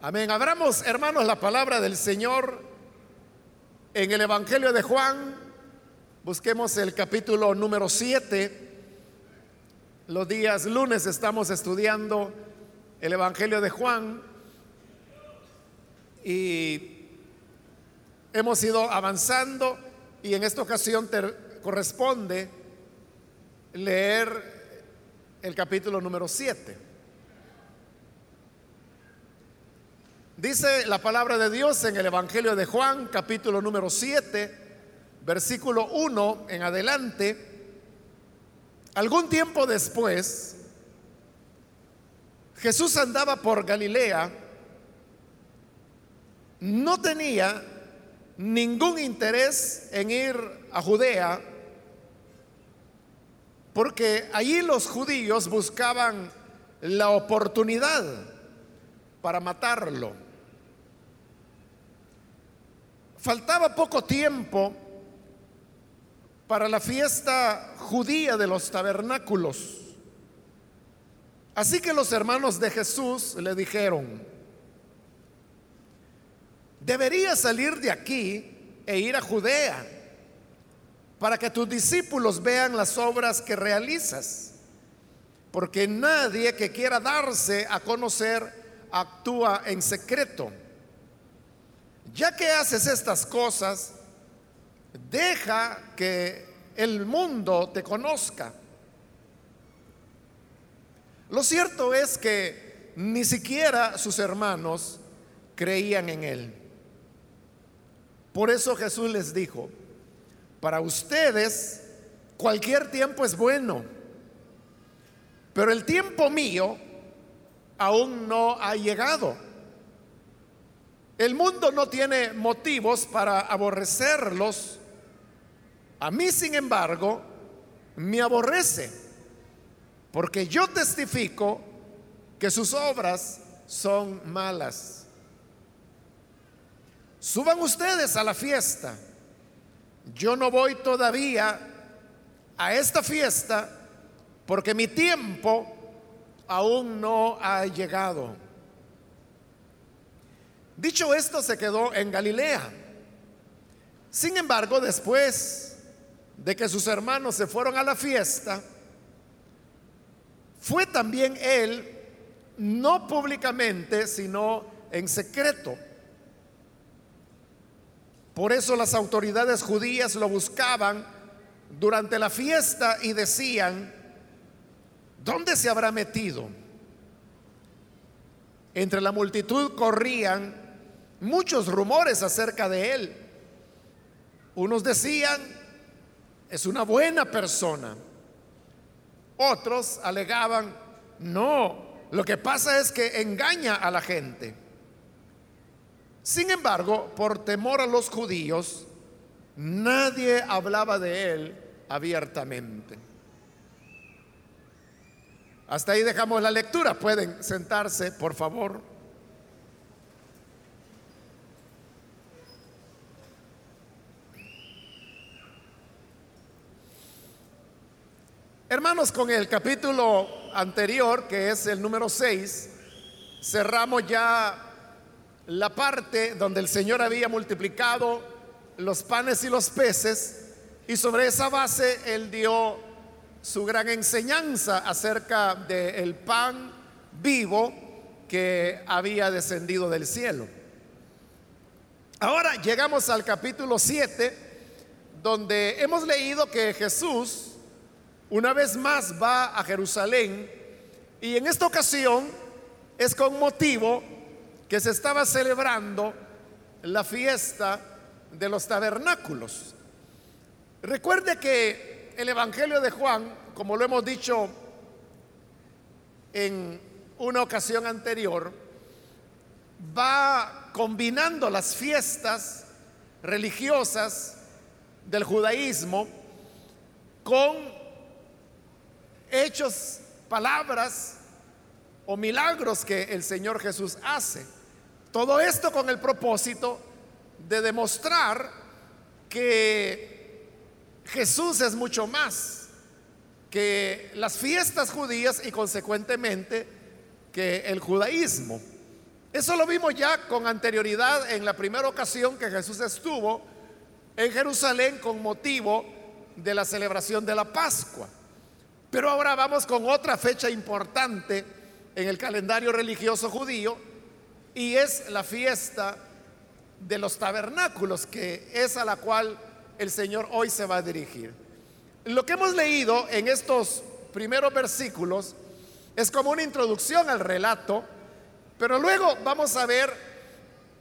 Amén. Abramos, hermanos, la palabra del Señor en el Evangelio de Juan. Busquemos el capítulo número 7. Los días lunes estamos estudiando el Evangelio de Juan y hemos ido avanzando y en esta ocasión te corresponde leer el capítulo número 7. Dice la palabra de Dios en el Evangelio de Juan, capítulo número 7, versículo 1 en adelante. Algún tiempo después, Jesús andaba por Galilea, no tenía ningún interés en ir a Judea, porque allí los judíos buscaban la oportunidad para matarlo. Faltaba poco tiempo para la fiesta judía de los tabernáculos. Así que los hermanos de Jesús le dijeron, deberías salir de aquí e ir a Judea para que tus discípulos vean las obras que realizas. Porque nadie que quiera darse a conocer actúa en secreto ya que haces estas cosas, deja que el mundo te conozca. Lo cierto es que ni siquiera sus hermanos creían en él. Por eso Jesús les dijo, para ustedes cualquier tiempo es bueno, pero el tiempo mío aún no ha llegado. El mundo no tiene motivos para aborrecerlos. A mí, sin embargo, me aborrece, porque yo testifico que sus obras son malas. Suban ustedes a la fiesta. Yo no voy todavía a esta fiesta porque mi tiempo aún no ha llegado. Dicho esto, se quedó en Galilea. Sin embargo, después de que sus hermanos se fueron a la fiesta, fue también él, no públicamente, sino en secreto. Por eso las autoridades judías lo buscaban durante la fiesta y decían, ¿dónde se habrá metido? Entre la multitud corrían muchos rumores acerca de él. Unos decían, es una buena persona. Otros alegaban, no, lo que pasa es que engaña a la gente. Sin embargo, por temor a los judíos, nadie hablaba de él abiertamente. Hasta ahí dejamos la lectura. Pueden sentarse, por favor. Hermanos, con el capítulo anterior, que es el número 6, cerramos ya la parte donde el Señor había multiplicado los panes y los peces y sobre esa base Él dio su gran enseñanza acerca del pan vivo que había descendido del cielo. Ahora llegamos al capítulo 7, donde hemos leído que Jesús una vez más va a Jerusalén y en esta ocasión es con motivo que se estaba celebrando la fiesta de los tabernáculos. Recuerde que el Evangelio de Juan, como lo hemos dicho en una ocasión anterior, va combinando las fiestas religiosas del judaísmo con hechos, palabras o milagros que el Señor Jesús hace. Todo esto con el propósito de demostrar que Jesús es mucho más que las fiestas judías y consecuentemente que el judaísmo. Eso lo vimos ya con anterioridad en la primera ocasión que Jesús estuvo en Jerusalén con motivo de la celebración de la Pascua. Pero ahora vamos con otra fecha importante en el calendario religioso judío y es la fiesta de los tabernáculos, que es a la cual el Señor hoy se va a dirigir. Lo que hemos leído en estos primeros versículos es como una introducción al relato, pero luego vamos a ver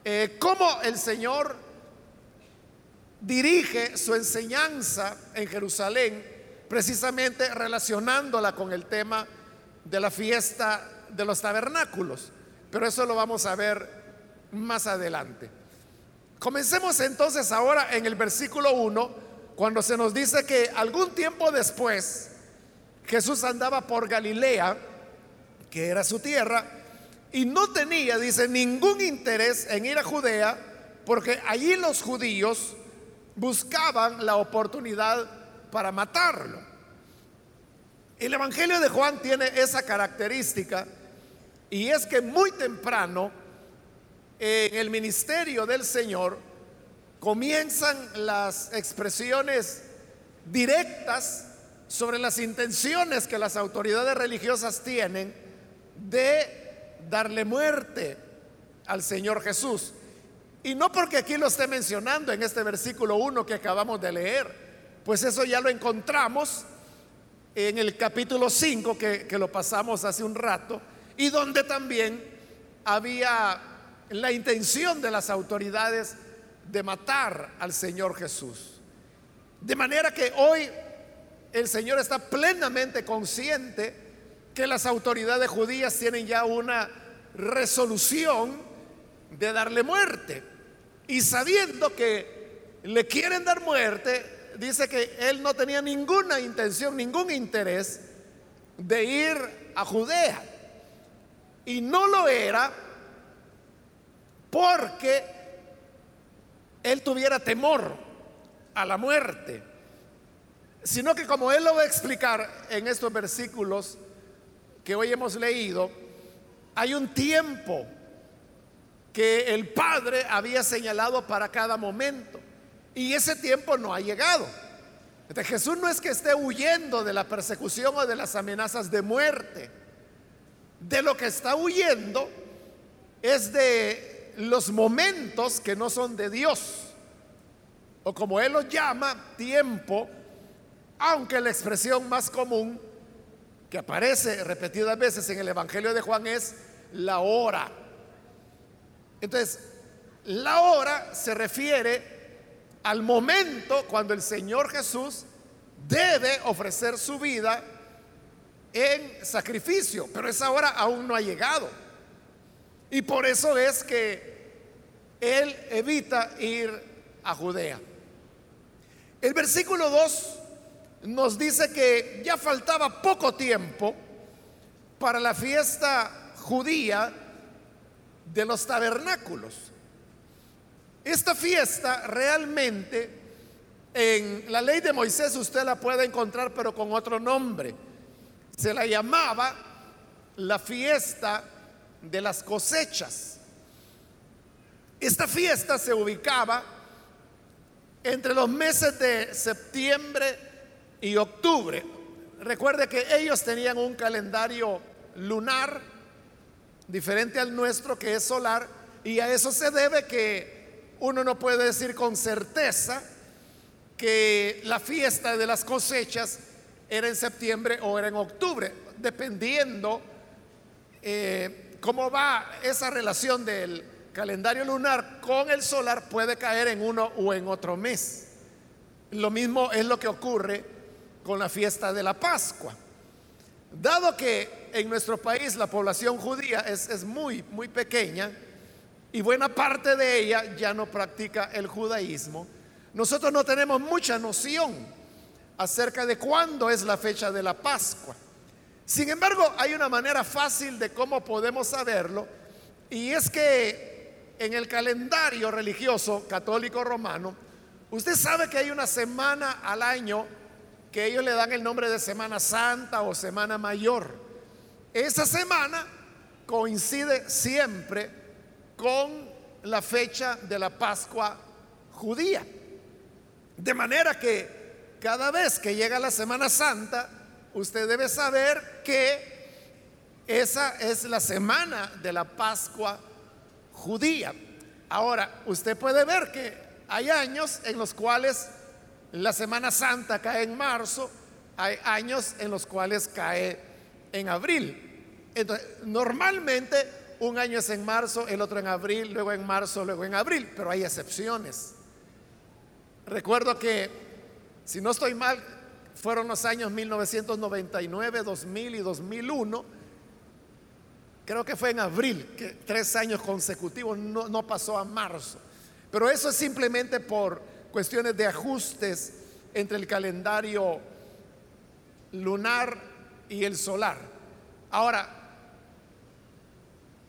eh, cómo el Señor dirige su enseñanza en Jerusalén, precisamente relacionándola con el tema de la fiesta de los tabernáculos. Pero eso lo vamos a ver más adelante. Comencemos entonces ahora en el versículo 1, cuando se nos dice que algún tiempo después Jesús andaba por Galilea, que era su tierra, y no tenía, dice, ningún interés en ir a Judea, porque allí los judíos buscaban la oportunidad para matarlo. El Evangelio de Juan tiene esa característica y es que muy temprano en el ministerio del Señor comienzan las expresiones directas sobre las intenciones que las autoridades religiosas tienen de darle muerte al Señor Jesús. Y no porque aquí lo esté mencionando en este versículo 1 que acabamos de leer, pues eso ya lo encontramos en el capítulo 5 que, que lo pasamos hace un rato, y donde también había la intención de las autoridades de matar al Señor Jesús. De manera que hoy el Señor está plenamente consciente que las autoridades judías tienen ya una resolución de darle muerte. Y sabiendo que le quieren dar muerte, dice que él no tenía ninguna intención, ningún interés de ir a Judea. Y no lo era porque él tuviera temor a la muerte, sino que como él lo va a explicar en estos versículos que hoy hemos leído, hay un tiempo que el Padre había señalado para cada momento y ese tiempo no ha llegado. Jesús no es que esté huyendo de la persecución o de las amenazas de muerte. De lo que está huyendo es de los momentos que no son de Dios. O como Él los llama, tiempo, aunque la expresión más común que aparece repetidas veces en el Evangelio de Juan es la hora. Entonces, la hora se refiere al momento cuando el Señor Jesús debe ofrecer su vida en sacrificio, pero esa hora aún no ha llegado. Y por eso es que él evita ir a Judea. El versículo 2 nos dice que ya faltaba poco tiempo para la fiesta judía de los tabernáculos. Esta fiesta realmente en la ley de Moisés usted la puede encontrar pero con otro nombre se la llamaba la fiesta de las cosechas. Esta fiesta se ubicaba entre los meses de septiembre y octubre. Recuerde que ellos tenían un calendario lunar diferente al nuestro que es solar y a eso se debe que uno no puede decir con certeza que la fiesta de las cosechas era en septiembre o era en octubre, dependiendo eh, cómo va esa relación del calendario lunar con el solar, puede caer en uno o en otro mes. Lo mismo es lo que ocurre con la fiesta de la Pascua. Dado que en nuestro país la población judía es, es muy, muy pequeña y buena parte de ella ya no practica el judaísmo, nosotros no tenemos mucha noción acerca de cuándo es la fecha de la Pascua. Sin embargo, hay una manera fácil de cómo podemos saberlo, y es que en el calendario religioso católico romano, usted sabe que hay una semana al año que ellos le dan el nombre de Semana Santa o Semana Mayor. Esa semana coincide siempre con la fecha de la Pascua judía. De manera que cada vez que llega la Semana Santa, usted debe saber que esa es la semana de la Pascua judía. Ahora, usted puede ver que hay años en los cuales la Semana Santa cae en marzo, hay años en los cuales cae en abril. Entonces, normalmente un año es en marzo, el otro en abril, luego en marzo, luego en abril, pero hay excepciones. Recuerdo que, si no estoy mal, fueron los años 1999, 2000 y 2001 creo que fue en abril, que tres años consecutivos no, no pasó a marzo. Pero eso es simplemente por cuestiones de ajustes entre el calendario lunar y el solar. Ahora,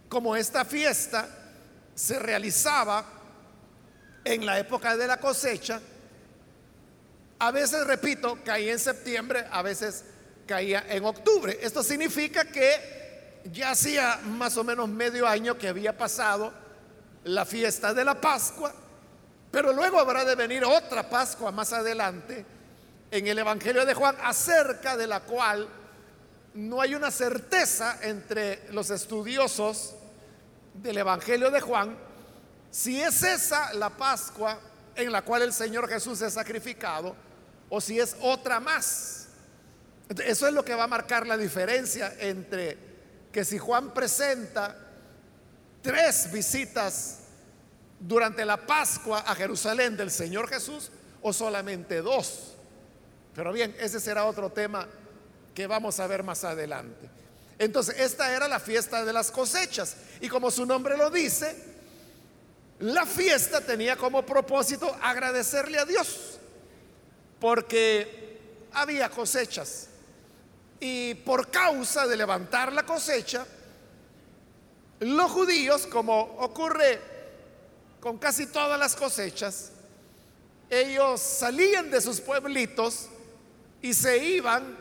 como esta fiesta se realizaba en la época de la cosecha, a veces, repito, caía en septiembre, a veces caía en octubre. Esto significa que ya hacía más o menos medio año que había pasado la fiesta de la Pascua, pero luego habrá de venir otra Pascua más adelante en el Evangelio de Juan, acerca de la cual no hay una certeza entre los estudiosos del Evangelio de Juan si es esa la Pascua en la cual el Señor Jesús es sacrificado o si es otra más. Eso es lo que va a marcar la diferencia entre que si Juan presenta tres visitas durante la Pascua a Jerusalén del Señor Jesús o solamente dos. Pero bien, ese será otro tema que vamos a ver más adelante. Entonces, esta era la fiesta de las cosechas. Y como su nombre lo dice, la fiesta tenía como propósito agradecerle a Dios, porque había cosechas. Y por causa de levantar la cosecha, los judíos, como ocurre con casi todas las cosechas, ellos salían de sus pueblitos y se iban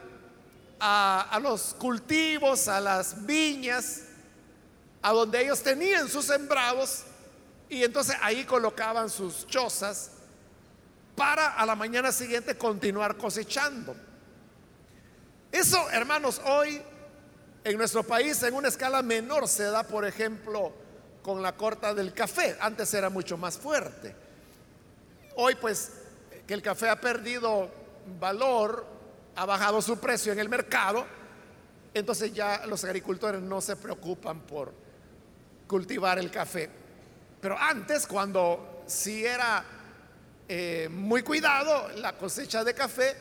a, los cultivos, a las viñas, a donde ellos tenían sus sembrados y entonces ahí colocaban sus chozas para a la mañana siguiente continuar cosechando. Eso, hermanos, hoy en nuestro país en una escala menor se da, por ejemplo, con la corta del café. Antes era mucho más fuerte. Hoy pues que el café ha perdido valor, ha bajado su precio en el mercado, entonces ya los agricultores no se preocupan por cultivar el café. Pero antes, cuando sí era eh, muy cuidado la cosecha de café,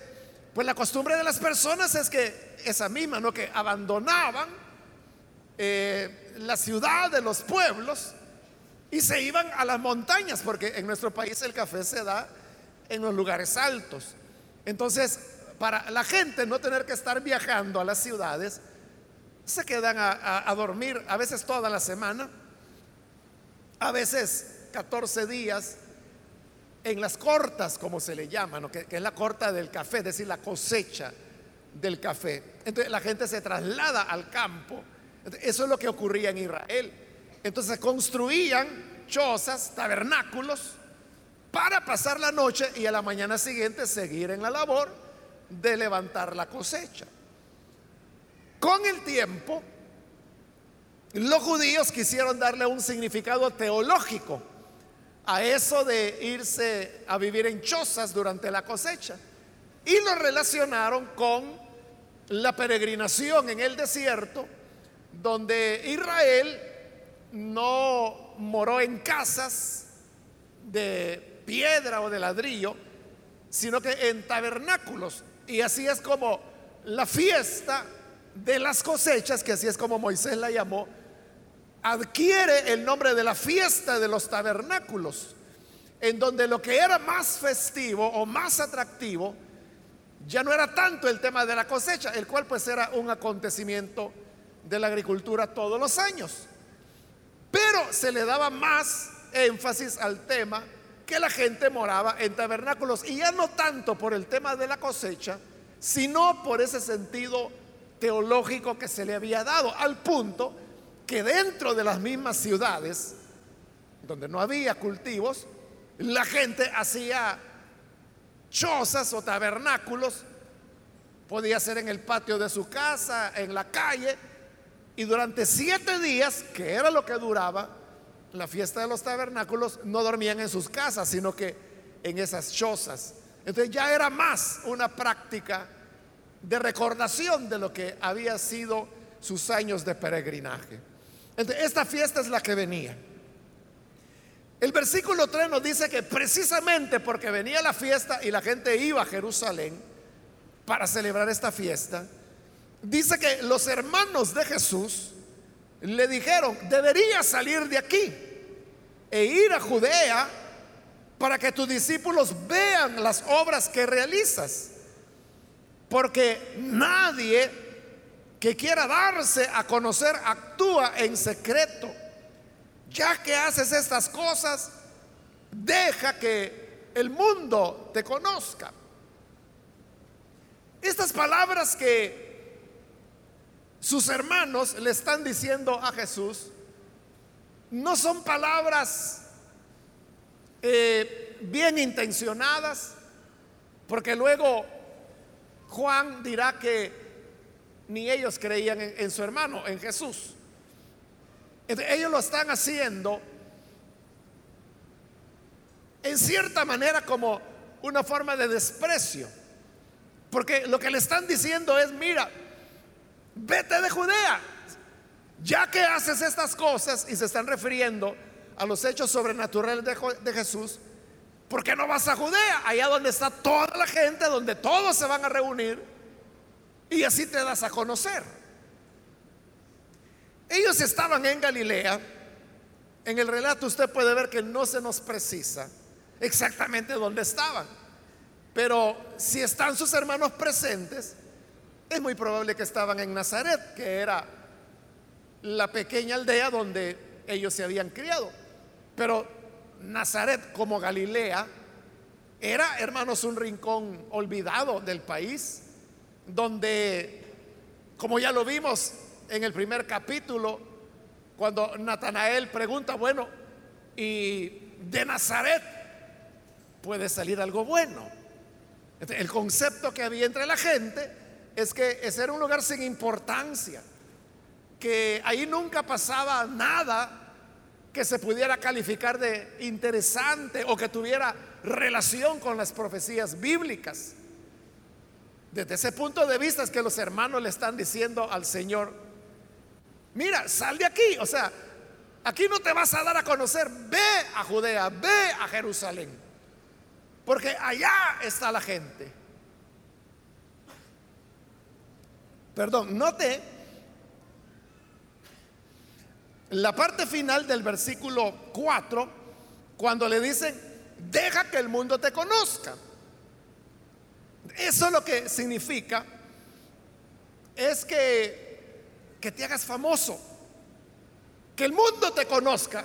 pues la costumbre de las personas es que esa misma, ¿no? Que abandonaban eh, la ciudad de los pueblos y se iban a las montañas, porque en nuestro país el café se da en los lugares altos. Entonces, para la gente no tener que estar viajando a las ciudades, se quedan a, dormir a veces toda la semana, a veces 14 días en las cortas, como se le llama, que, es la corta del café, es decir, la cosecha del café. Entonces la gente se traslada al campo. eso es lo que ocurría en Israel. Entonces construían chozas, tabernáculos, para pasar la noche y a la mañana siguiente seguir en la labor de levantar la cosecha. Con el tiempo, los judíos quisieron darle un significado teológico a eso de irse a vivir en chozas durante la cosecha. Y lo relacionaron con la peregrinación en el desierto, donde Israel no moró en casas de piedra o de ladrillo, sino que en tabernáculos. Y así es como la fiesta de las cosechas, que así es como Moisés la llamó, adquiere el nombre de la fiesta de los tabernáculos, en donde lo que era más festivo o más atractivo ya no era tanto el tema de la cosecha, el cual pues era un acontecimiento de la agricultura todos los años, pero se le daba más énfasis al tema que la gente moraba en tabernáculos y ya no tanto por el tema de la cosecha, sino por ese sentido teológico que se le había dado, al punto que dentro de las mismas ciudades donde no había cultivos, la gente hacía chozas o tabernáculos, podía ser en el patio de su casa, en la calle, y durante siete días, que era lo que duraba la fiesta de los tabernáculos, no dormían en sus casas, sino que en esas chozas. Entonces ya era más una práctica de recordación de lo que había sido sus años de peregrinaje. Entonces, esta fiesta es la que venía. El versículo 3 nos dice que precisamente porque venía la fiesta y la gente iba a Jerusalén para celebrar esta fiesta, dice que los hermanos de Jesús le dijeron, debería salir de aquí e ir a Judea para que tus discípulos vean las obras que realizas. Porque nadie que quiera darse a conocer actúa en secreto ya que haces estas cosas, deja que el mundo te conozca. Estas palabras que sus hermanos le están diciendo a Jesús no son palabras eh, bien intencionadas, porque luego Juan dirá que ni ellos creían en su hermano, en Jesús. Ellos lo están haciendo en cierta manera como una forma de desprecio. Porque lo que le están diciendo es, mira, vete de Judea, ya que haces estas cosas y se están refiriendo a los hechos sobrenaturales de, Jesús, ¿por qué no vas a Judea? Allá donde está toda la gente, donde todos se van a reunir y así te das a conocer. Ellos estaban en Galilea. En el relato usted puede ver que no se nos precisa exactamente dónde estaban. Pero si están sus hermanos presentes, es muy probable que estaban en Nazaret, que era la pequeña aldea donde ellos se habían criado. Pero Nazaret como Galilea era, hermanos, un rincón olvidado del país, donde, como ya lo vimos, en el primer capítulo, cuando Natanael pregunta, bueno, ¿y de Nazaret puede salir algo bueno? El concepto que había entre la gente es que ese era un lugar sin importancia, que ahí nunca pasaba nada que se pudiera calificar de interesante o que tuviera relación con las profecías bíblicas. Desde ese punto de vista es que los hermanos le están diciendo al Señor, mira, sal de aquí. O sea, aquí no te vas a dar a conocer. Ve a Judea, ve a Jerusalén. Porque allá está la gente. Perdón, note la parte final del versículo 4, cuando le dicen, deja que el mundo te conozca. Eso lo que significa es que que te hagas famoso, que el mundo te conozca,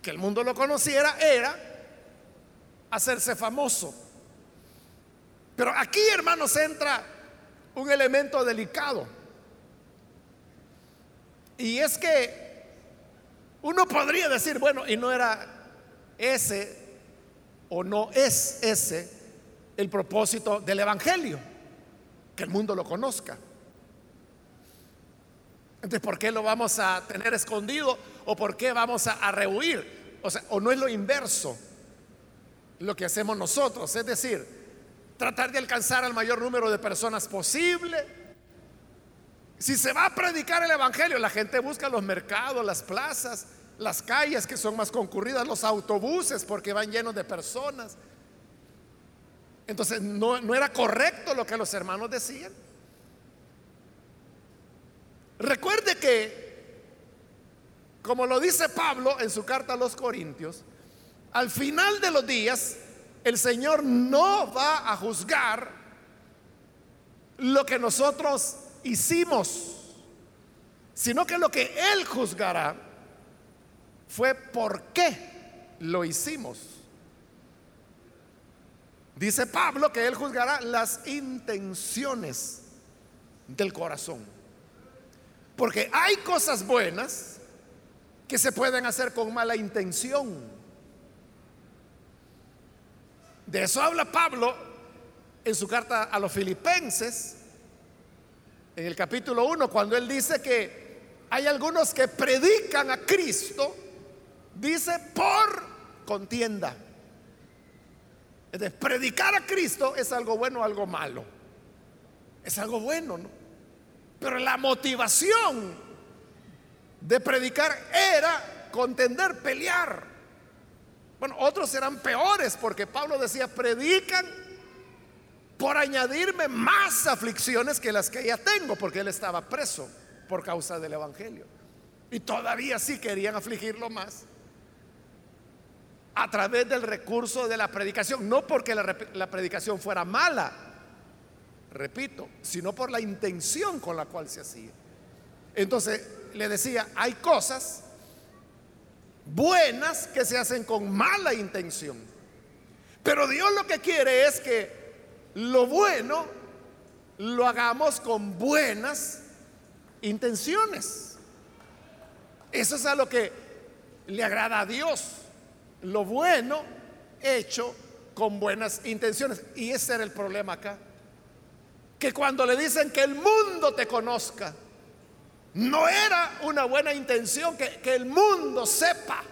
que el mundo lo conociera era hacerse famoso. Pero aquí, hermanos, entra un elemento delicado. Y es que uno podría decir, bueno, y no era ese o no es ese el propósito del Evangelio, que el mundo lo conozca. Entonces, ¿por qué lo vamos a tener escondido o por qué vamos a, rehuir? O sea, o no es lo inverso lo que hacemos nosotros, es decir, tratar de alcanzar al mayor número de personas posible. Si se va a predicar el Evangelio, la gente busca los mercados, las plazas, las calles que son más concurridas, los autobuses porque van llenos de personas. Entonces no, no era correcto lo que los hermanos decían. Recuerde que, como lo dice Pablo en su carta a los Corintios, al final de los días el Señor no va a juzgar lo que nosotros hicimos, sino que lo que Él juzgará fue por qué lo hicimos. Dice Pablo que Él juzgará las intenciones del corazón. Porque hay cosas buenas que se pueden hacer con mala intención. De eso habla Pablo en su carta a los filipenses, en el capítulo 1, cuando él dice que hay algunos que predican a Cristo, dice por contienda. Es predicar a Cristo es algo bueno o algo malo. Es algo bueno, ¿no? Pero la motivación de predicar era contender, pelear. Bueno, otros eran peores porque Pablo decía, predican por añadirme más aflicciones que las que ya tengo, porque él estaba preso por causa del Evangelio. Y todavía sí querían afligirlo más a través del recurso de la predicación, no porque la, predicación fuera mala, repito, sino por la intención con la cual se hacía. Entonces le decía, hay cosas buenas que se hacen con mala intención. Pero Dios lo que quiere es que lo bueno lo hagamos con buenas intenciones. Eso es a lo que le agrada a Dios. Lo bueno hecho con buenas intenciones. Y ese era el problema acá que cuando le dicen que el mundo te conozca, no era una buena intención que, que, el mundo sepa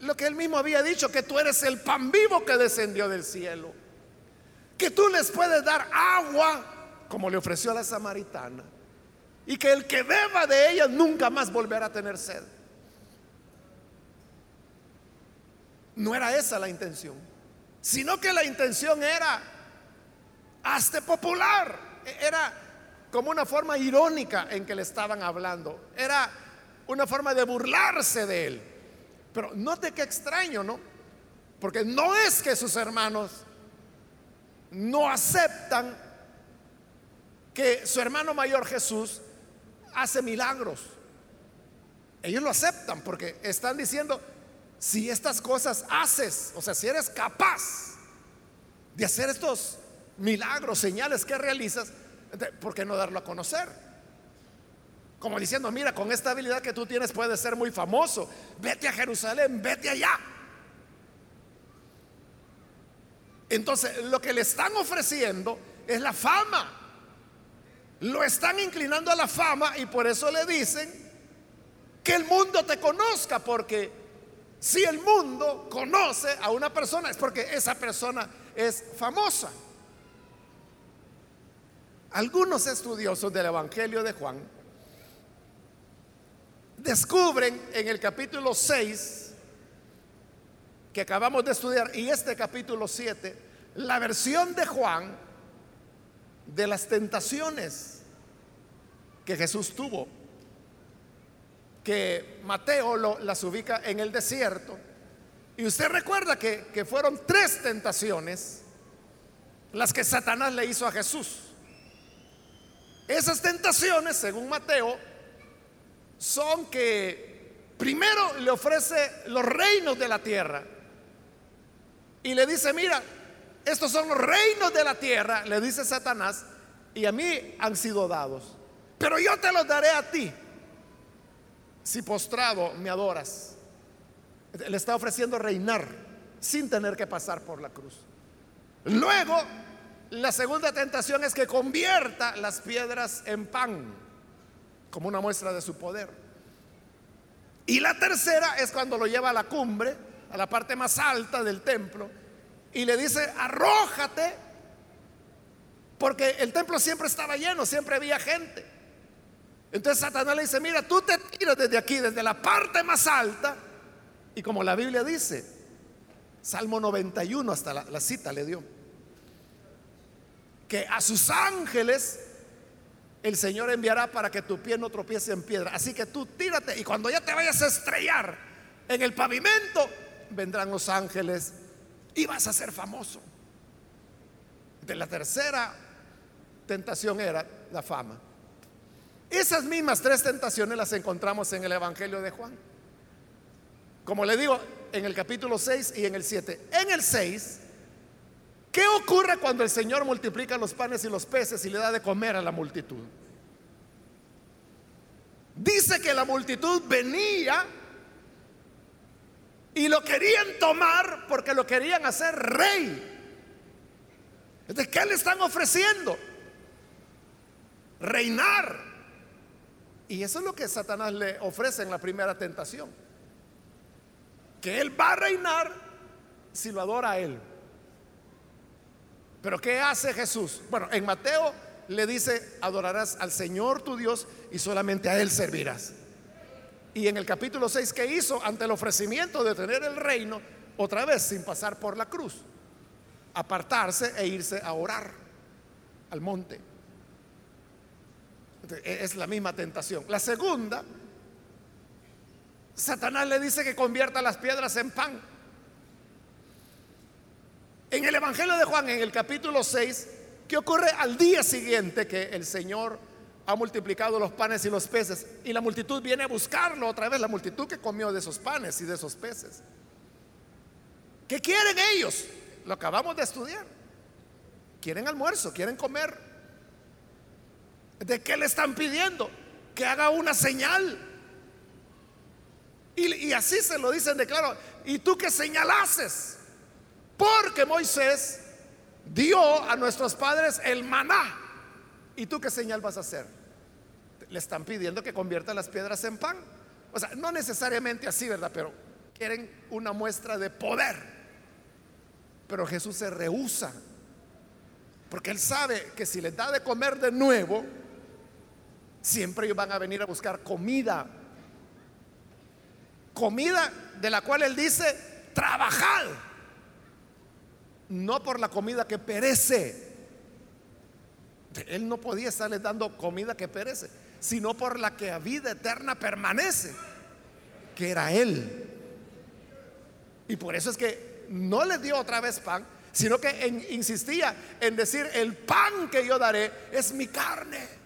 lo que él mismo había dicho, que tú eres el pan vivo que descendió del cielo, que tú les puedes dar agua como le ofreció a la samaritana, y que el que beba de ella nunca más volverá a tener sed. No era esa la intención, sino que la intención era hazte popular. E-, era como una forma irónica en que le estaban hablando. Era una forma de burlarse de él. Pero note qué extraño, ¿no? Porque no es que sus hermanos no aceptan que su hermano mayor Jesús hace milagros. Ellos lo aceptan porque están diciendo, si estas cosas haces, o sea, si eres capaz de hacer estos milagros, señales que realizas, ¿por qué no darlo a conocer? Como diciendo, mira, con esta habilidad que tú tienes puedes ser muy famoso. Vete a Jerusalén, vete allá. Entonces, lo que le están ofreciendo es la fama. Lo están inclinando a la fama y por eso le dicen que el mundo te conozca, porque si el mundo conoce a una persona es porque esa persona es famosa. Algunos estudiosos del Evangelio de Juan descubren en el capítulo 6 que acabamos de estudiar y este capítulo 7 la versión de Juan de las tentaciones que Jesús tuvo, que Mateo las ubica en el desierto. Y usted recuerda que, que fueron tres tentaciones las que Satanás le hizo a Jesús. Esas tentaciones, según Mateo, son que primero le ofrece los reinos de la tierra y le dice, mira, estos son los reinos de la tierra, le dice Satanás, y a mí han sido dados, pero yo te los daré a ti si postrado me adoras. Le está ofreciendo reinar sin tener que pasar por la cruz. Luego la segunda tentación es que convierta las piedras en pan, como una muestra de su poder. Y la tercera es cuando lo lleva a la cumbre, a la parte más alta del templo, y le dice, arrójate, porque el templo siempre estaba lleno, siempre había gente. Entonces Satanás le dice, mira, tú te tiras desde aquí, desde la parte más alta, y como la Biblia dice, Salmo 91, hasta la, cita le dio que a sus ángeles el Señor enviará para que tu pie no tropiece en piedra. Así que tú tírate y cuando ya te vayas a estrellar en el pavimento, vendrán los ángeles y vas a ser famoso. De la tercera tentación era la fama. Esas mismas tres tentaciones las encontramos en el Evangelio de Juan. Como le digo, en el capítulo 6 y en el 7. En el 6 ¿Qué ocurre cuando el Señor multiplica los panes y los peces y le da de comer a la multitud? dice que la multitud venía y lo querían tomar porque lo querían hacer rey. ¿De qué le están ofreciendo? Reinar. Y eso es lo que Satanás le ofrece en la primera tentación. Que él va a reinar si lo adora a él. Pero ¿qué hace Jesús? Bueno, en Mateo le dice, adorarás al Señor tu Dios y solamente a Él servirás. Y en el capítulo 6, ¿qué hizo ante el ofrecimiento de tener el reino? Otra vez, sin pasar por la cruz, apartarse e irse a orar al monte. E, es la misma tentación. La segunda, Satanás le dice que convierta las piedras en pan. En el Evangelio de Juan, en el capítulo 6, ¿qué ocurre al día siguiente que el Señor ha multiplicado los panes y los peces y la multitud viene a buscarlo otra vez, la multitud que comió de esos panes y de esos peces. ¿Qué quieren ellos? Lo acabamos de estudiar. Quieren almuerzo, quieren comer. ¿De qué le están pidiendo? Que haga una señal. Y, así se lo dicen de claro. ¿Y tú qué señalases? Porque Moisés dio a nuestros padres el maná. ¿Y tú qué señal vas a hacer? le están pidiendo que convierta las piedras en pan. O sea, no necesariamente así, ¿verdad? Pero quieren una muestra de poder. Pero Jesús se rehúsa. Porque él sabe que si les da de comer de nuevo, siempre ellos van a venir a buscar comida. Comida de la cual él dice, trabajad. No por la comida que perece. Él no podía estarles dando comida que perece sino por la que a vida eterna permanece, que era Él. Y por eso es que no le dio otra vez pan, sino que insistía en decir, el pan que yo daré es mi carne.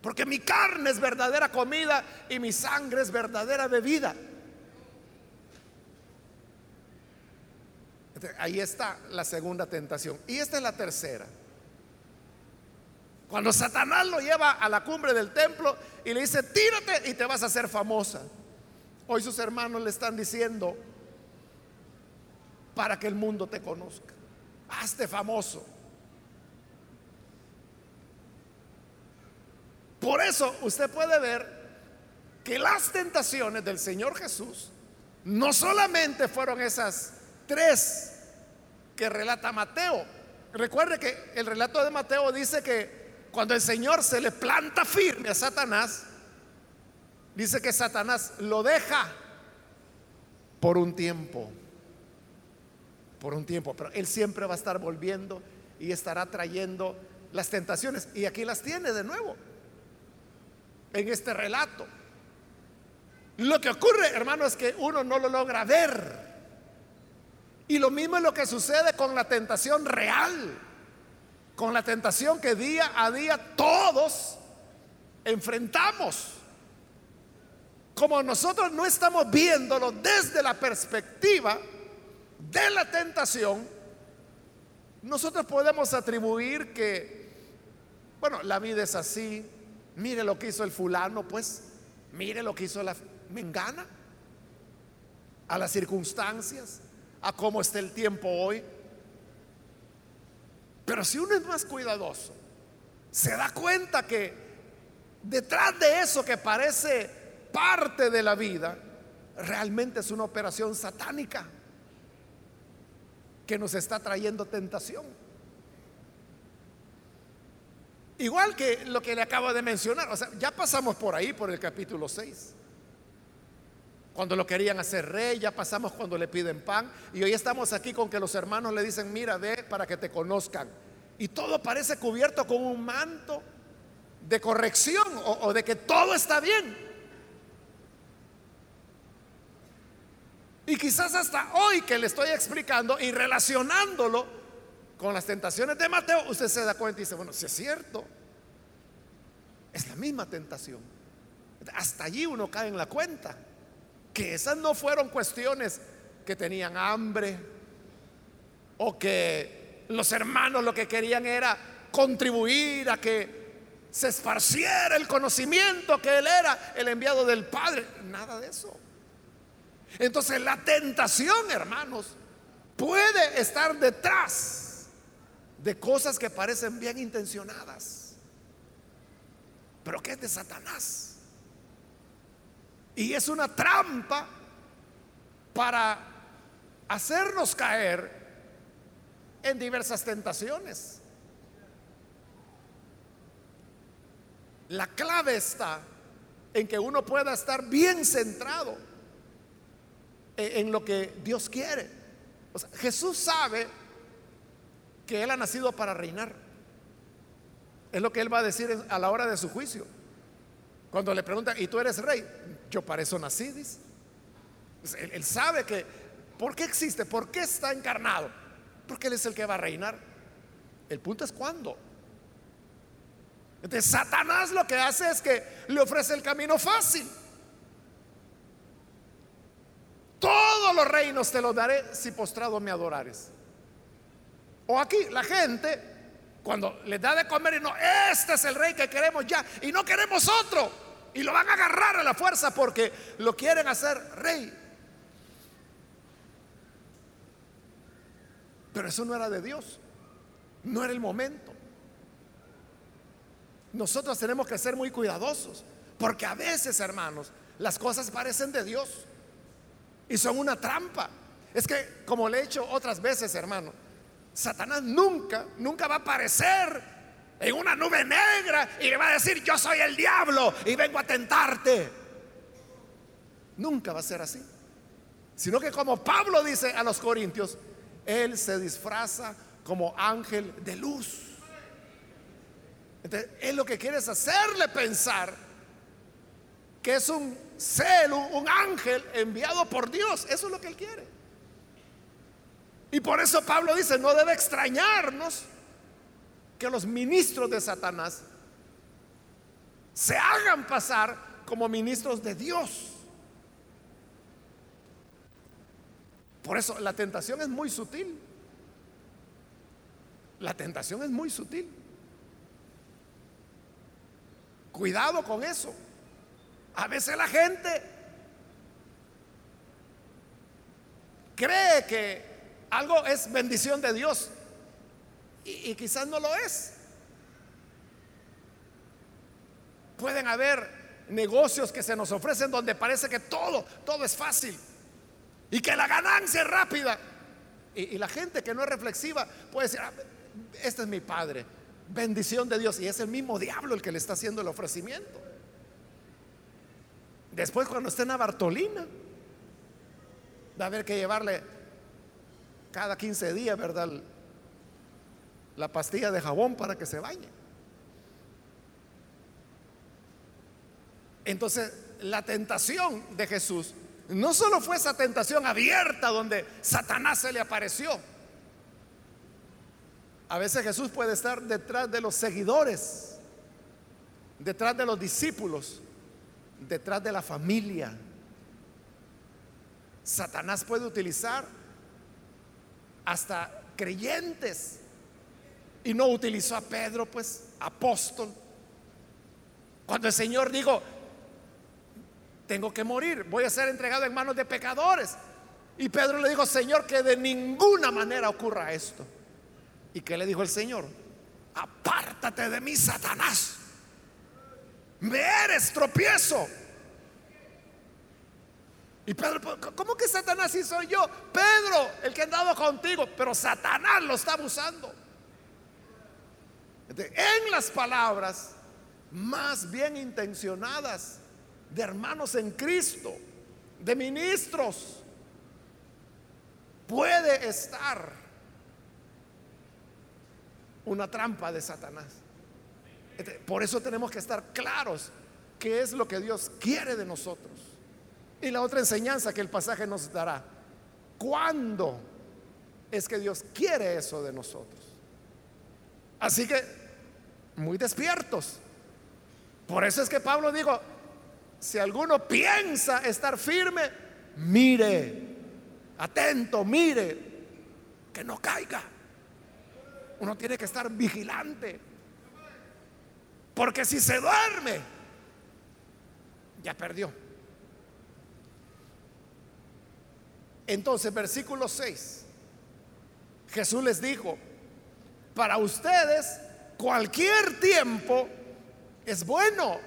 Porque mi carne es verdadera comida y mi sangre es verdadera bebida. Ahí está la segunda tentación. Y esta es la tercera. Cuando Satanás lo lleva a la cumbre del templo y le dice, tírate y te vas a hacer famosa. Hoy sus hermanos le están diciendo, para que el mundo te conozca, hazte famoso. Por eso usted puede ver que las tentaciones del Señor Jesús no solamente fueron esas tres que relata Mateo. Recuerde que el relato de Mateo dice que cuando el Señor se le planta firme a Satanás, dice que Satanás lo deja por un tiempo. Por un tiempo. Pero Él siempre va a estar volviendo y estará trayendo las tentaciones. Y aquí las tiene de nuevo. En este relato. Lo que ocurre, hermano, es que uno no lo logra ver. Y lo mismo es lo que sucede con la tentación real con la tentación que día a día todos enfrentamos. Como nosotros no estamos viéndolo desde la perspectiva de la tentación, nosotros podemos atribuir que, bueno, la vida es así, mire lo que hizo el fulano, pues, mire lo que hizo la mengana, a las circunstancias, a cómo está el tiempo hoy. Pero si uno es más cuidadoso, se da cuenta que detrás de eso que parece parte de la vida, realmente es una operación satánica que nos está trayendo tentación. Igual que lo que le acabo de mencionar, o sea, ya pasamos por ahí, por el capítulo 6. Cuando lo querían hacer rey, ya pasamos cuando le piden pan. Y hoy estamos aquí con que los hermanos le dicen, mira, ve para que te conozcan. Y todo parece cubierto con un manto de corrección o, o de que todo está bien. Y quizás hasta hoy que le estoy explicando y relacionándolo con las tentaciones de Mateo, usted se da cuenta y dice, bueno, si es cierto, es la misma tentación. Hasta allí uno cae en la cuenta que esas no fueron cuestiones que tenían hambre o que los hermanos lo que querían era contribuir a que se esparciera el conocimiento que él era el enviado del Padre. Nada de eso. Entonces la tentación, hermanos, puede estar detrás de cosas que parecen bien intencionadas, pero que es de Satanás. Y es una trampa para hacernos caer en diversas tentaciones. La clave está en que uno pueda estar bien centrado en lo que Dios quiere. Jesús sabe que Él ha nacido para reinar. Es lo que Él va a decir a la hora de su juicio. Cuando le preguntan, ¿y tú eres rey? Yo para eso nací. Pues, él, él sabe que, ¿por qué existe? ¿Por qué está encarnado? Porque Él es el que va a reinar. El punto es cuándo. Entonces Satanás lo que hace es que le ofrece el camino fácil. Todos los reinos te los daré si postrado me adorares. O aquí la gente, cuando les da de comer y no, este es el rey que queremos ya y no queremos otro. Y lo van a agarrar a la fuerza porque lo quieren hacer rey. Pero eso no era de Dios. No era el momento. Nosotros tenemos que ser muy cuidadosos. Porque a veces, hermanos, las cosas parecen de Dios. Y son una trampa. Es que, como le he hecho otras veces, hermano, Satanás nunca, nunca va a aparecer en una nube negra y le va a decir, yo soy el diablo y vengo a tentarte. Nunca va a ser así. Sino que como Pablo dice a los corintios, él se disfraza como ángel de luz. Entonces, él lo que quiere es hacerle pensar que es un ser, un, ángel enviado por Dios. Eso es lo que él quiere. Y por eso Pablo dice, no debe extrañarnos que los ministros de Satanás se hagan pasar como ministros de Dios. Por eso la tentación es muy sutil. La tentación es muy sutil. Cuidado con eso. A veces la gente cree que algo es bendición de Dios y, quizás no lo es. Pueden haber negocios que se nos ofrecen donde parece que todo, todo es fácil y que la ganancia es rápida. Y, la gente que no es reflexiva puede decir, ah, este es mi padre, bendición de Dios. Y es el mismo diablo el que le está haciendo el ofrecimiento. Después cuando esté en la Bartolina, va a haber que llevarle cada 15 días, ¿verdad? La pastilla de jabón para que se bañe. Entonces, la tentación de Jesús no solo fue esa tentación abierta donde Satanás se le apareció. A veces Jesús puede estar detrás de los seguidores, detrás de los discípulos detrás de la familia. Satanás puede utilizar hasta creyentes. Y no utilizó a Pedro, pues, apóstol. Cuando el Señor dijo, tengo que morir, voy a ser entregado en manos de pecadores. Y Pedro le dijo, Señor, que de ninguna manera ocurra esto. ¿Y qué le dijo el Señor? Apártate de mí, Satanás me eres tropiezo. Y Pedro, ¿cómo que Satanás sí soy yo? El que ha andado contigo, pero Satanás lo está abusando. En las palabras más bien intencionadas de hermanos en Cristo, de ministros, puede estar una trampa de Satanás. Este, por eso tenemos que estar claros qué es lo que Dios quiere de nosotros. Y la otra enseñanza que el pasaje nos dará, ¿cuándo es que Dios quiere eso de nosotros? Así que, muy despiertos. Por eso es que Pablo dijo, si alguno piensa estar firme, mire, atento, mire, que no caiga. Uno tiene que estar vigilante Porque si se duerme, ya perdió. Entonces, versículo 6, Jesús les dijo, para ustedes cualquier tiempo es bueno,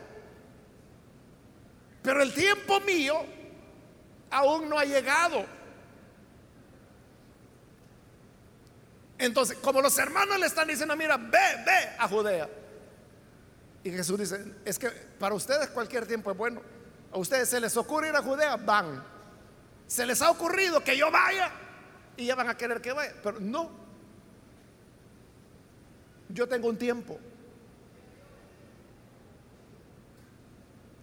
pero el tiempo mío aún no ha llegado. Entonces, como los hermanos le están diciendo, mira, ve, ve a Judea. Y Jesús dice, es que para ustedes cualquier tiempo es bueno. A ustedes se les ocurre ir a Judea, van. Se les ha ocurrido que yo vaya y ya van a querer que vaya. Pero no. Yo tengo un tiempo.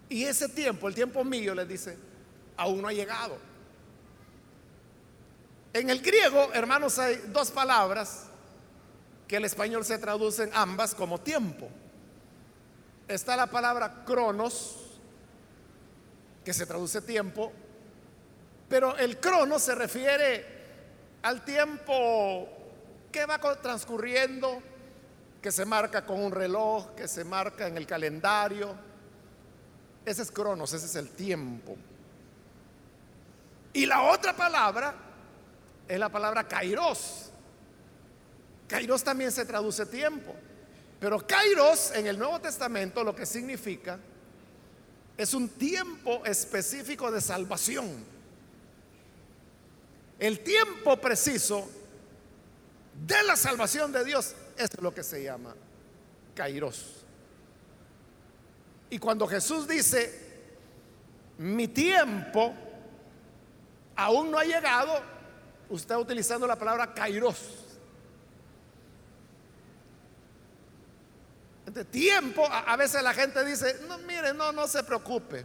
Y ese tiempo, el tiempo mío, les dice, aún no ha llegado. En el griego, hermanos, hay dos palabras que el español se traducen ambas como tiempo. Está la palabra cronos, que se traduce tiempo, pero el cronos se refiere al tiempo que va transcurriendo, que se marca con un reloj, que se marca en el calendario. Ese es cronos, ese es el tiempo. Y la otra palabra es la palabra kairos. Kairos también se traduce tiempo. Pero kairos en el Nuevo Testamento lo que significa es un tiempo específico de salvación. El tiempo preciso de la salvación de Dios es lo que se llama kairos. Y cuando Jesús dice, mi tiempo aún no ha llegado, usted está utilizando la palabra kairos. De tiempo, a, veces la gente dice, no, mire, no, no se preocupe.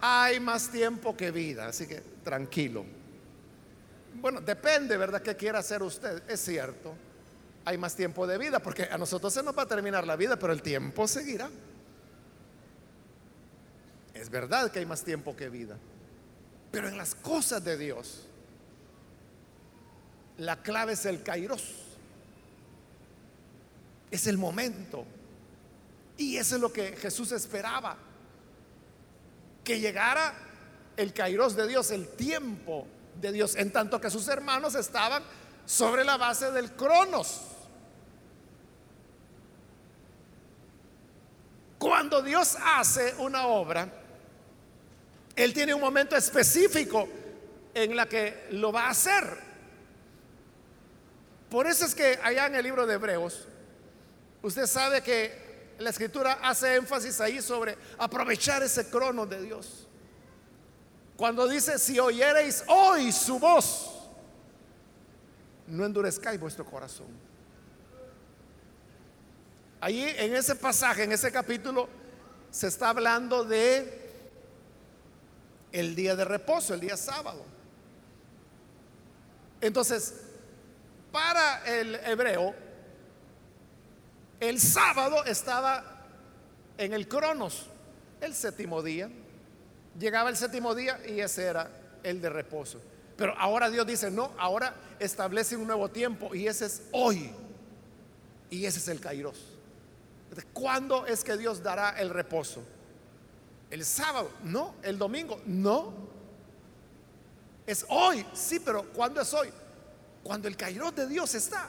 Hay más tiempo que vida, así que tranquilo. Bueno, depende, ¿verdad? ¿Qué quiera hacer usted? Es cierto, hay más tiempo de vida, porque a nosotros se nos va a terminar la vida, pero el tiempo seguirá. Es verdad que hay más tiempo que vida. Pero en las cosas de Dios, la clave es el kairos. Es el momento. Y eso es lo que Jesús esperaba. Que llegara el kairos de Dios, el tiempo de Dios, en tanto que sus hermanos estaban sobre la base del cronos. Cuando Dios hace una obra, él tiene un momento específico en la que lo va a hacer. Por eso es que allá en el libro de Hebreos, usted sabe que la escritura hace énfasis ahí sobre aprovechar ese crono de Dios. Cuando dice, si oyereis hoy su voz, no endurezcáis vuestro corazón. Allí en ese pasaje, en ese capítulo, se está hablando de el día de reposo, el día sábado. Entonces, para el hebreo, el sábado estaba en el cronos, el séptimo día. Llegaba el séptimo día y ese era el de reposo. Pero ahora Dios dice, no, ahora establece un nuevo tiempo y ese es hoy. Y ese es el kairos. ¿Cuándo es que Dios dará el reposo? El sábado, no. El domingo, no. Es hoy, sí, pero ¿cuándo es hoy? Cuando el Kairos de Dios está.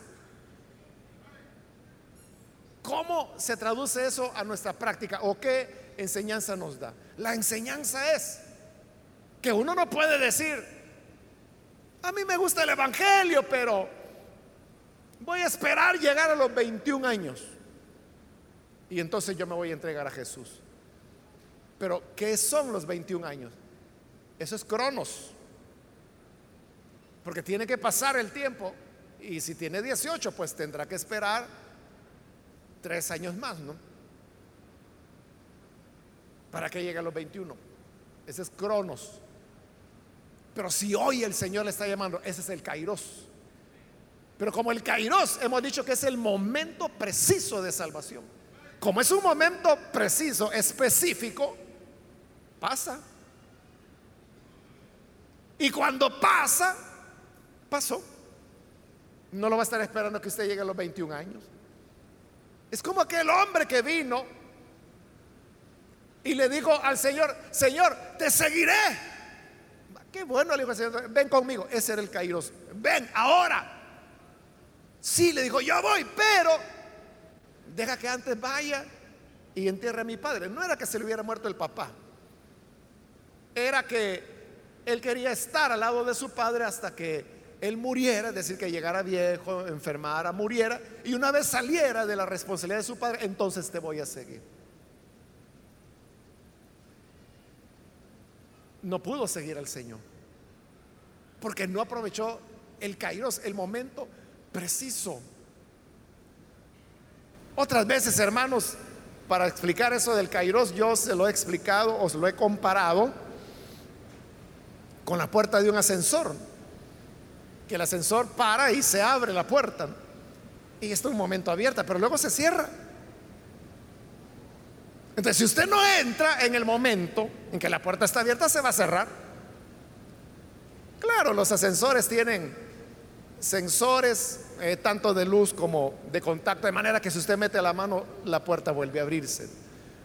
¿Cómo se traduce eso a nuestra práctica o qué enseñanza nos da? La enseñanza es que uno no puede decir, a mí me gusta el Evangelio, pero voy a esperar llegar a los 21 años y entonces yo me voy a entregar a Jesús. Pero, ¿qué son los 21 años? Eso es cronos. Porque tiene que pasar el tiempo. Y si tiene 18, pues tendrá que esperar tres años más, ¿no? Para que llegue a los 21. Ese es cronos. Pero si hoy el Señor le está llamando, ese es el kairos. Pero como el kairos hemos dicho que es el momento preciso de salvación. Como es un momento preciso, específico, pasa. Y cuando pasa, pasó. No lo va a estar esperando que usted llegue a los 21 años. Es como aquel hombre que vino y le dijo al Señor, Señor, te seguiré. Qué bueno, le dijo al Señor, ven conmigo. Ese era el Kairos. Ven, ahora. Sí, le dijo, yo voy, pero deja que antes vaya y entierre a mi padre. No era que se le hubiera muerto el papá. Era que él quería estar al lado de su padre hasta que él muriera, es decir, que llegara viejo, enfermara, muriera, y una vez saliera de la responsabilidad de su padre, entonces te voy a seguir. No pudo seguir al Señor, porque no aprovechó el kairos, el momento preciso. Otras veces, hermanos, para explicar eso del kairos, yo se lo he explicado o se lo he comparado con la puerta de un ascensor que el ascensor para y se abre la puerta. Y está un momento abierta, pero luego se cierra. Entonces, si usted no entra en el momento en que la puerta está abierta, se va a cerrar. Claro, los ascensores tienen sensores eh, tanto de luz como de contacto, de manera que si usted mete la mano, la puerta vuelve a abrirse.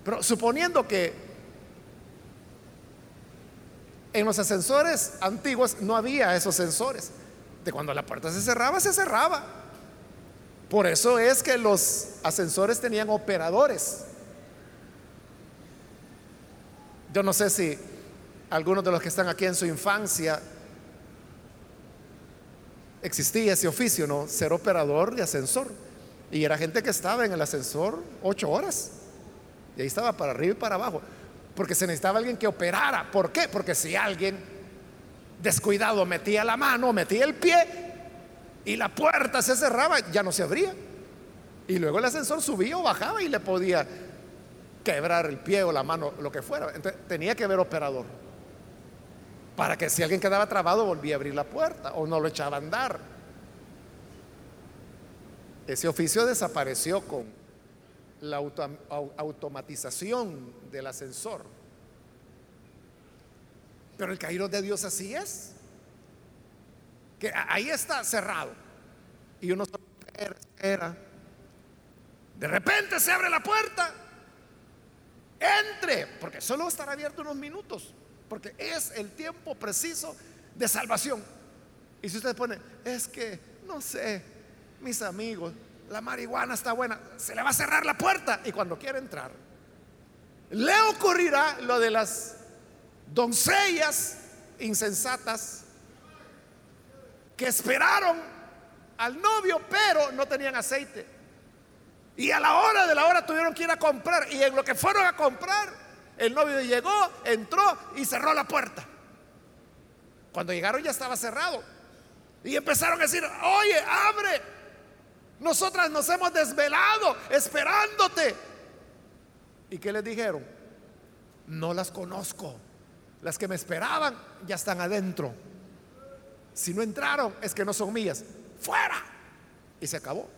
Pero suponiendo que en los ascensores antiguos no había esos sensores, de cuando la puerta se cerraba, se cerraba. Por eso es que los ascensores tenían operadores. Yo no sé si algunos de los que están aquí en su infancia existía ese oficio, ¿no? Ser operador de ascensor. Y era gente que estaba en el ascensor ocho horas. Y ahí estaba para arriba y para abajo. Porque se necesitaba alguien que operara. ¿Por qué? Porque si alguien descuidado metía la mano, metía el pie y la puerta se cerraba, ya no se abría. Y luego el ascensor subía o bajaba y le podía quebrar el pie o la mano, lo que fuera. Entonces, tenía que haber operador. Para que si alguien quedaba trabado volvía a abrir la puerta o no lo echaba a andar. Ese oficio desapareció con la automatización del ascensor. Pero el Cairo de Dios así es. Que ahí está cerrado. Y uno espera, espera. De repente se abre la puerta. Entre, porque solo estará abierto unos minutos. Porque es el tiempo preciso de salvación. Y si usted pone, es que, no sé, mis amigos, la marihuana está buena, se le va a cerrar la puerta. Y cuando quiere entrar, le ocurrirá lo de las doncellas insensatas que esperaron al novio, pero no tenían aceite. Y a la hora de la hora tuvieron que ir a comprar. Y en lo que fueron a comprar, el novio llegó, entró y cerró la puerta. Cuando llegaron ya estaba cerrado. Y empezaron a decir, oye, abre. Nosotras nos hemos desvelado esperándote. ¿Y qué les dijeron? No las conozco. Las que me esperaban ya están adentro. Si no entraron es que no son mías. Fuera. Y se acabó.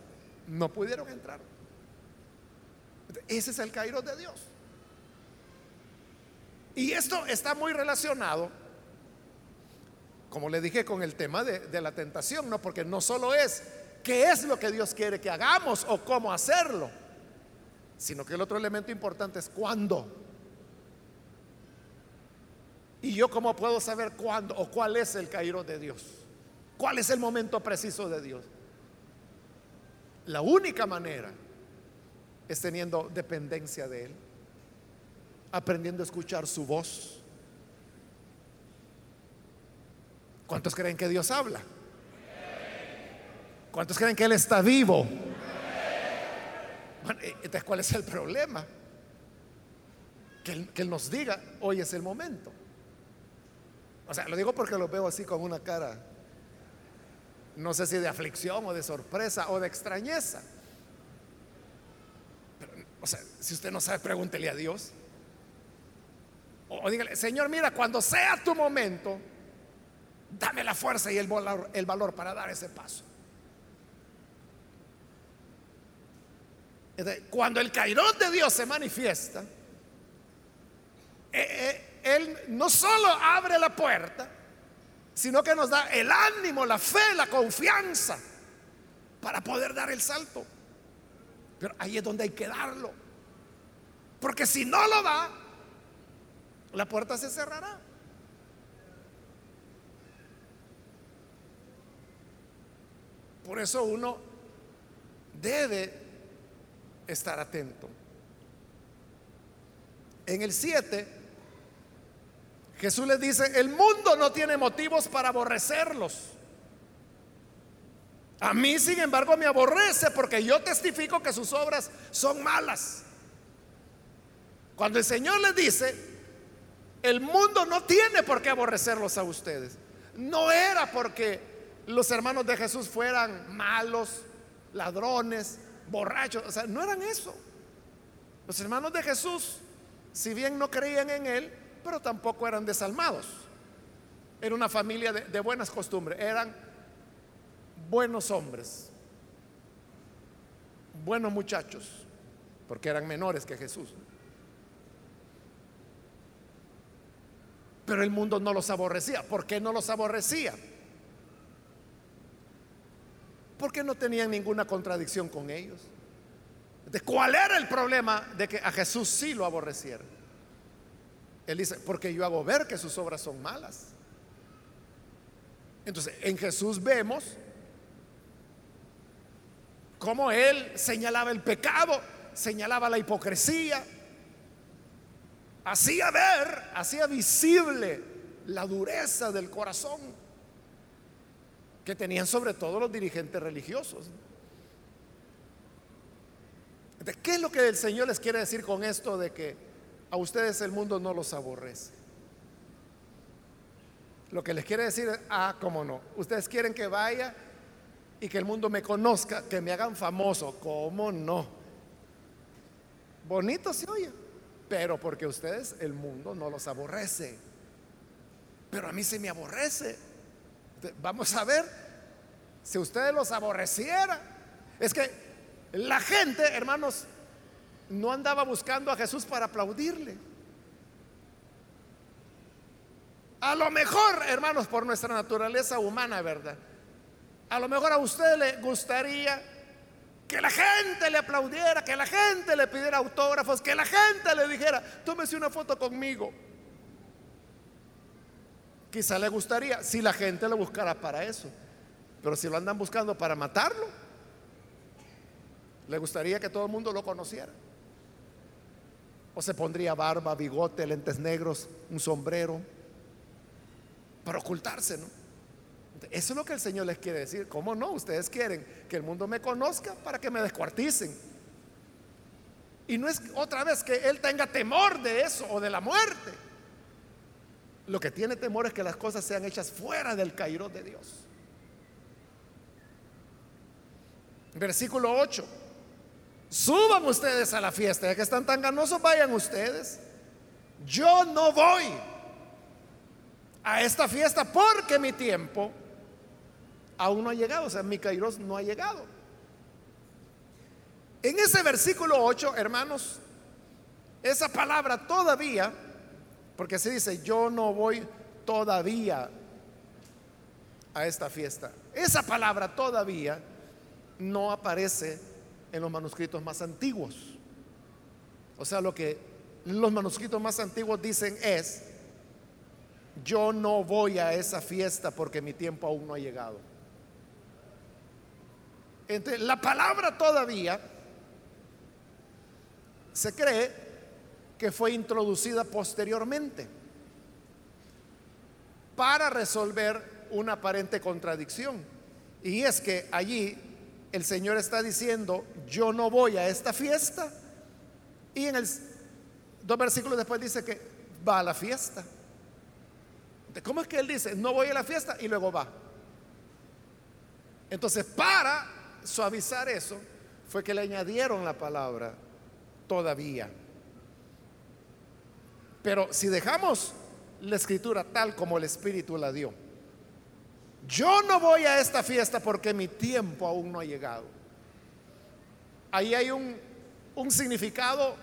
No pudieron entrar. Ese es el Cairo de Dios. Y esto está muy relacionado, como le dije, con el tema de, la tentación, ¿no? Porque no solo es qué es lo que Dios quiere que hagamos o cómo hacerlo, sino que el otro elemento importante es cuándo. ¿Y yo cómo puedo saber cuándo o cuál es el Cairo de Dios? ¿Cuál es el momento preciso de Dios? La única manera es teniendo dependencia de Él, aprendiendo a escuchar su voz. ¿Cuántos creen que Dios habla? ¿Cuántos creen que Él está vivo? entonces, ¿cuál es el problema? Que él, que él nos diga, hoy es el momento. O sea, lo digo porque lo veo así con una cara, no sé si de aflicción o de sorpresa o de extrañeza. O sea, si usted no sabe, pregúntele a Dios. O, dígale, Señor, mira, cuando sea tu momento, dame la fuerza y el valor, el valor para dar ese paso. Cuando el cairón de Dios se manifiesta, eh, eh, él no solo abre la puerta, sino que nos da el ánimo, la fe, la confianza para poder dar el salto. Pero ahí es donde hay que darlo. Porque si no lo da, la puerta se cerrará. Por eso uno debe estar atento. En el 7, Jesús les dice, el mundo no tiene motivos para aborrecerlos. A mí, sin embargo, me aborrece porque yo testifico que sus obras son malas. Cuando el Señor les dice, el mundo no tiene por qué aborrecerlos a ustedes. No era porque los hermanos de Jesús fueran malos, ladrones, borrachos. O sea, no eran eso. Los hermanos de Jesús, si bien no creían en Él, pero tampoco eran desalmados. Era una familia de, buenas costumbres. Eran buenos hombres, buenos muchachos, porque eran menores que Jesús. Pero el mundo no los aborrecía. ¿Por qué no los aborrecía? Porque no tenían ninguna contradicción con ellos. ¿De cuál era el problema de que a Jesús sí lo aborrecieran? Él dice, porque yo hago ver que sus obras son malas. Entonces, en Jesús vemos cómo Él señalaba el pecado, señalaba la hipocresía, hacía ver, hacía visible la dureza del corazón que tenían sobre todo los dirigentes religiosos. ¿De qué es lo que el Señor les quiere decir con esto de que a ustedes el mundo no los aborrece? Lo que les quiere decir es, ah, cómo no, ustedes quieren que vaya y que el mundo me conozca, que me hagan famoso, ¿cómo no? Bonito se oye pero porque ustedes el mundo no los aborrece. Pero a mí se me aborrece. Vamos a ver si ustedes los aborreciera. Es que la gente, hermanos, no andaba buscando a Jesús para aplaudirle. A lo mejor, hermanos, por nuestra naturaleza humana, ¿verdad? A lo mejor a usted le gustaría que la gente le aplaudiera, que la gente le pidiera autógrafos, que la gente le dijera, tómese una foto conmigo. Quizá le gustaría si la gente lo buscara para eso. Pero si lo andan buscando para matarlo, le gustaría que todo el mundo lo conociera. O se pondría barba, bigote, lentes negros, un sombrero, para ocultarse, ¿no? Eso es lo que el Señor les quiere decir. ¿Cómo no? Ustedes quieren que el mundo me conozca para que me descuarticen. Y no es otra vez que Él tenga temor de eso o de la muerte. Lo que tiene temor es que las cosas sean hechas fuera del cairo de Dios. Versículo 8. Suban ustedes a la fiesta, ya que están tan ganosos, vayan ustedes. Yo no voy a esta fiesta porque mi tiempo aún no ha llegado, o sea, mi no ha llegado. En ese versículo 8, hermanos, esa palabra todavía, porque se dice, yo no voy todavía a esta fiesta. Esa palabra todavía no aparece en los manuscritos más antiguos. O sea, lo que los manuscritos más antiguos dicen es, yo no voy a esa fiesta porque mi tiempo aún no ha llegado la palabra todavía se cree que fue introducida posteriormente para resolver una aparente contradicción. Y es que allí el Señor está diciendo, yo no voy a esta fiesta. Y en el dos versículos después dice que va a la fiesta. ¿Cómo es que él dice, no voy a la fiesta y luego va? Entonces, para suavizar eso fue que le añadieron la palabra todavía. Pero si dejamos la escritura tal como el Espíritu la dio, yo no voy a esta fiesta porque mi tiempo aún no ha llegado. Ahí hay un, un significado,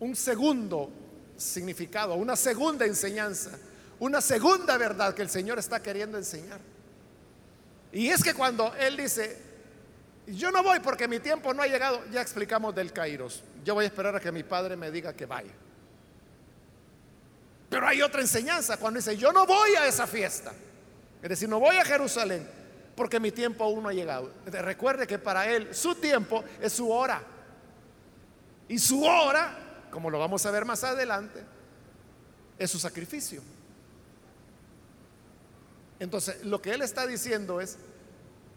un segundo significado, una segunda enseñanza, una segunda verdad que el Señor está queriendo enseñar. Y es que cuando Él dice, yo no voy porque mi tiempo no ha llegado, ya explicamos del Kairos. Yo voy a esperar a que mi padre me diga que vaya. Pero hay otra enseñanza cuando dice, yo no voy a esa fiesta. Es decir, no voy a Jerusalén porque mi tiempo aún no ha llegado. Recuerde que para él su tiempo es su hora. Y su hora, como lo vamos a ver más adelante, es su sacrificio. Entonces, lo que él está diciendo es,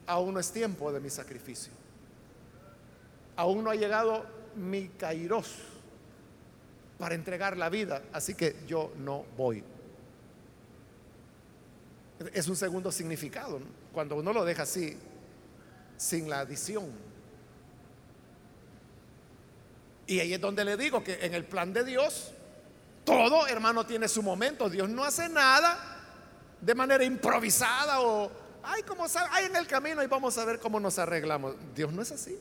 aún no es tiempo de mi sacrificio. Aún no ha llegado mi kairos para entregar la vida, así que yo no voy. Es un segundo significado, cuando uno lo deja así, sin la adición. Y ahí es donde le digo que en el plan de Dios, todo hermano tiene su momento. Dios no hace nada de manera improvisada o, ay, como hay en el camino y vamos a ver cómo nos arreglamos. Dios no es así.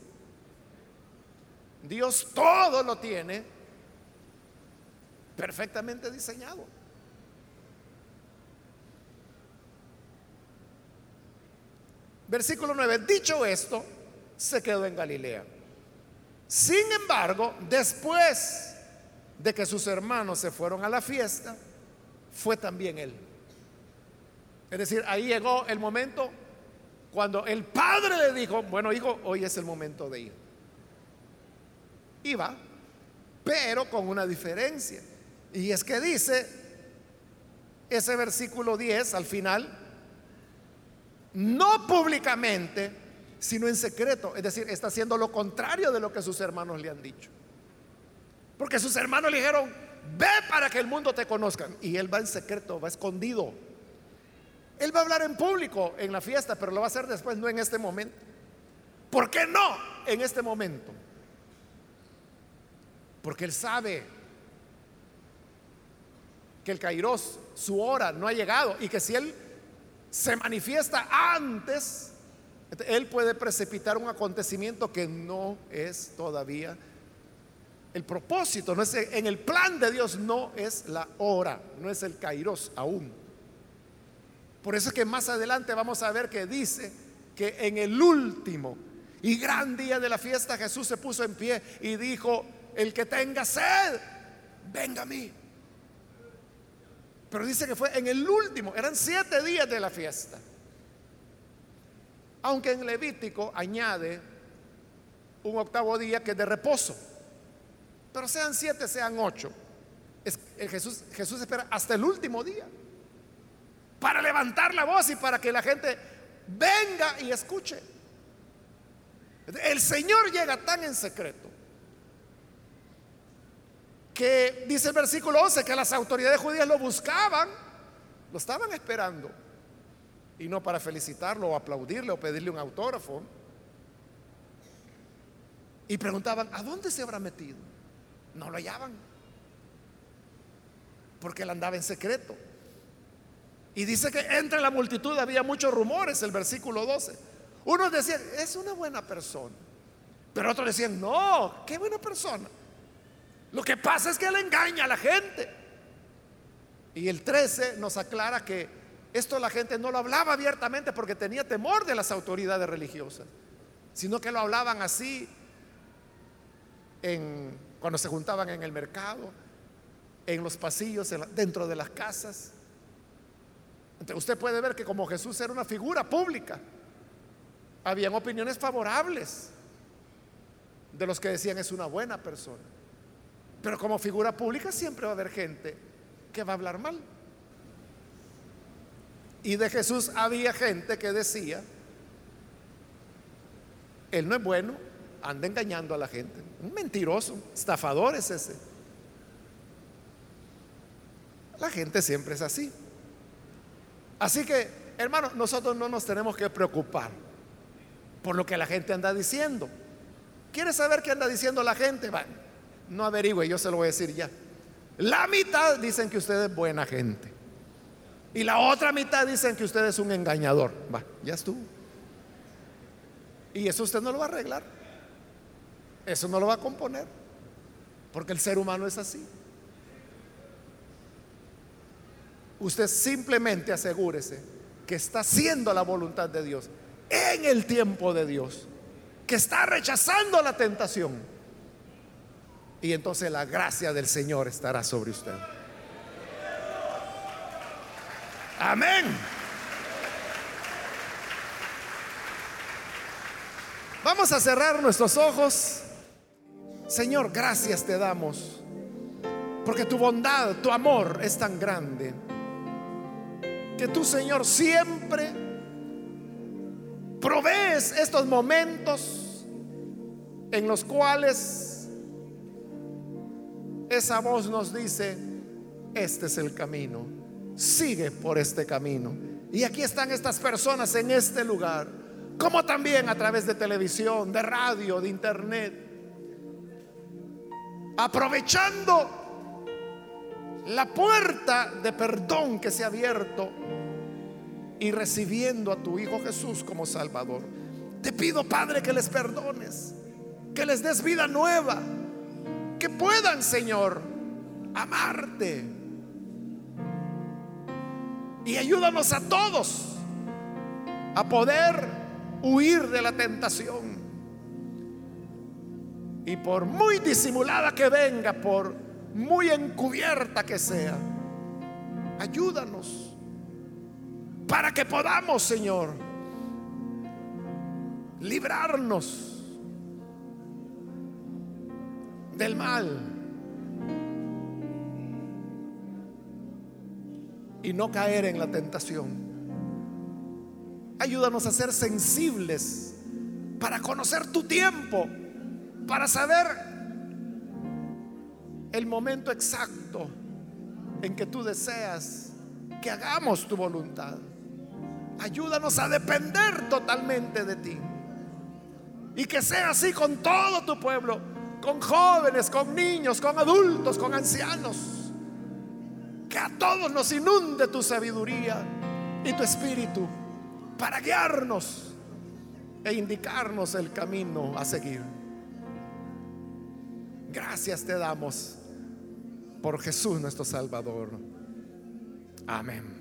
Dios todo lo tiene perfectamente diseñado. Versículo 9, dicho esto, se quedó en Galilea. Sin embargo, después de que sus hermanos se fueron a la fiesta, fue también él. Es decir, ahí llegó el momento cuando el padre le dijo, bueno hijo, hoy es el momento de ir. Iba, pero con una diferencia. Y es que dice ese versículo 10 al final, no públicamente, sino en secreto. Es decir, está haciendo lo contrario de lo que sus hermanos le han dicho. Porque sus hermanos le dijeron, ve para que el mundo te conozca. Y él va en secreto, va escondido. Él va a hablar en público en la fiesta, pero lo va a hacer después, no en este momento. ¿Por qué no en este momento? Porque él sabe que el Kairos, su hora, no ha llegado y que si él se manifiesta antes, él puede precipitar un acontecimiento que no es todavía el propósito, no es en el plan de Dios, no es la hora, no es el Kairos aún. Por eso es que más adelante vamos a ver que dice que en el último y gran día de la fiesta Jesús se puso en pie y dijo, el que tenga sed, venga a mí. Pero dice que fue en el último, eran siete días de la fiesta. Aunque en Levítico añade un octavo día que es de reposo. Pero sean siete, sean ocho. Es, Jesús, Jesús espera hasta el último día para levantar la voz y para que la gente venga y escuche. El Señor llega tan en secreto que dice el versículo 11 que las autoridades judías lo buscaban, lo estaban esperando. Y no para felicitarlo o aplaudirle o pedirle un autógrafo. Y preguntaban, ¿a dónde se habrá metido? No lo hallaban. Porque él andaba en secreto. Y dice que entre la multitud había muchos rumores, el versículo 12. Unos decían, es una buena persona. Pero otros decían, no, qué buena persona. Lo que pasa es que él engaña a la gente. Y el 13 nos aclara que esto la gente no lo hablaba abiertamente porque tenía temor de las autoridades religiosas, sino que lo hablaban así cuando se juntaban en el mercado, en los pasillos, dentro de las casas. Usted puede ver que como Jesús era una figura pública, habían opiniones favorables de los que decían es una buena persona. Pero como figura pública siempre va a haber gente que va a hablar mal. Y de Jesús había gente que decía, Él no es bueno, anda engañando a la gente. Un mentiroso, estafador es ese. La gente siempre es así. Así que, hermano, nosotros no nos tenemos que preocupar por lo que la gente anda diciendo. ¿Quiere saber qué anda diciendo la gente? Bueno, no averigüe, yo se lo voy a decir ya. La mitad dicen que usted es buena gente. Y la otra mitad dicen que usted es un engañador. Va, ya estuvo. Y eso usted no lo va a arreglar. Eso no lo va a componer. Porque el ser humano es así. Usted simplemente asegúrese que está haciendo la voluntad de Dios en el tiempo de Dios. Que está rechazando la tentación y entonces la gracia del Señor estará sobre usted. Amén. Vamos a cerrar nuestros ojos. Señor, gracias te damos. Porque tu bondad, tu amor es tan grande. Que tú, Señor, siempre provees estos momentos en los cuales esa voz nos dice, este es el camino, sigue por este camino. Y aquí están estas personas en este lugar, como también a través de televisión, de radio, de internet, aprovechando la puerta de perdón que se ha abierto y recibiendo a tu Hijo Jesús como Salvador. Te pido, Padre, que les perdones, que les des vida nueva, que puedan, Señor, amarte. Y ayúdanos a todos a poder huir de la tentación. Y por muy disimulada que venga, por muy encubierta que sea, ayúdanos para que podamos, Señor, librarnos del mal y no caer en la tentación. Ayúdanos a ser sensibles para conocer tu tiempo, para saber el momento exacto en que tú deseas que hagamos tu voluntad. Ayúdanos a depender totalmente de ti. Y que sea así con todo tu pueblo, con jóvenes, con niños, con adultos, con ancianos. Que a todos nos inunde tu sabiduría y tu espíritu para guiarnos e indicarnos el camino a seguir. Gracias te damos por Jesús nuestro Salvador. Amén.